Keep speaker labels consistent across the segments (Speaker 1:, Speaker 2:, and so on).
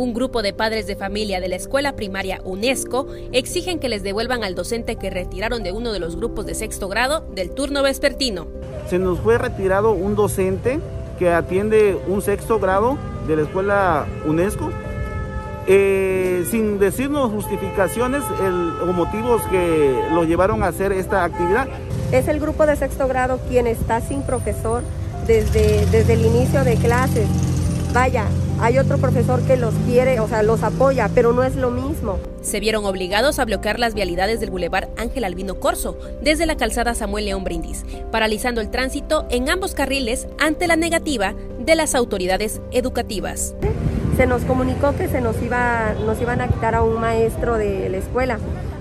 Speaker 1: Un grupo de padres de familia de la escuela primaria UNESCO exigen que les devuelvan al docente que retiraron de uno de los grupos de sexto grado del turno vespertino.
Speaker 2: Se nos fue retirado un docente que atiende un sexto grado de la escuela UNESCO, eh, sin decirnos justificaciones o motivos que lo llevaron a hacer esta actividad.
Speaker 3: Es el grupo de sexto grado quien está sin profesor desde, desde el inicio de clases. Vaya, hay otro profesor que los quiere, o sea, los apoya, pero no es lo mismo.
Speaker 1: Se vieron obligados a bloquear las vialidades del Boulevard Ángel Albino Corso desde la calzada Samuel León Brindis, paralizando el tránsito en ambos carriles ante la negativa de las autoridades educativas.
Speaker 3: Se nos comunicó que se nos iba, nos iban a quitar a un maestro de la escuela,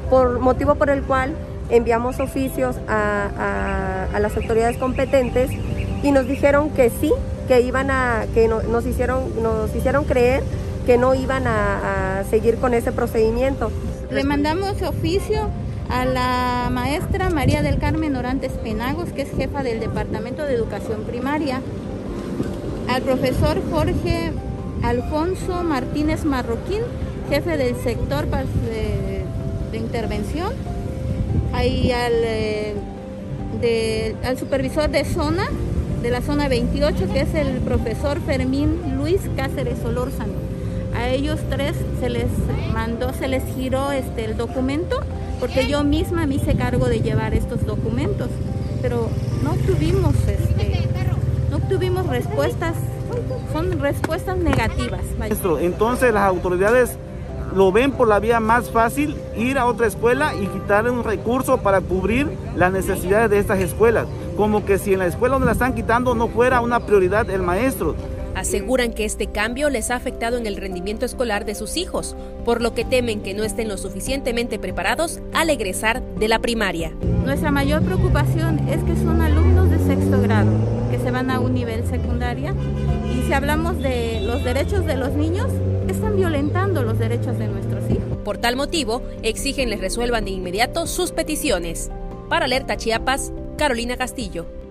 Speaker 3: por motivo por el cual enviamos oficios a, a las autoridades competentes y nos dijeron que sí, que iban a, que nos hicieron, nos hicieron creer que no iban a, seguir con ese procedimiento.
Speaker 4: Le mandamos oficio a la maestra María del Carmen Orantes Penagos, que es jefa del Departamento de Educación Primaria, al profesor Jorge Alfonso Martínez Marroquín, jefe del sector de, intervención, ahí al, eh, al supervisor de zona de la zona 28, que es el profesor Fermín Luis Cáceres Solórzano. A ellos tres se les mandó, se les giró este, el documento, porque yo misma me hice cargo de llevar estos documentos, pero no tuvimos, este, no tuvimos respuestas, son respuestas negativas.
Speaker 2: Entonces las autoridades lo ven por la vía más fácil, ir a otra escuela y quitarle un recurso para cubrir las necesidades de estas escuelas como que si en la escuela donde la están quitando no fuera una prioridad el maestro.
Speaker 1: Aseguran que este cambio les ha afectado en el rendimiento escolar de sus hijos, por lo que temen que no estén lo suficientemente preparados al egresar de la primaria.
Speaker 4: Nuestra mayor preocupación es que son alumnos de sexto grado, que se van a un nivel secundaria, y si hablamos de los derechos de los niños, están violentando los derechos de nuestros hijos.
Speaker 1: Por tal motivo, exigen les resuelvan de inmediato sus peticiones. Para Alerta Chiapas, Carolina Castillo.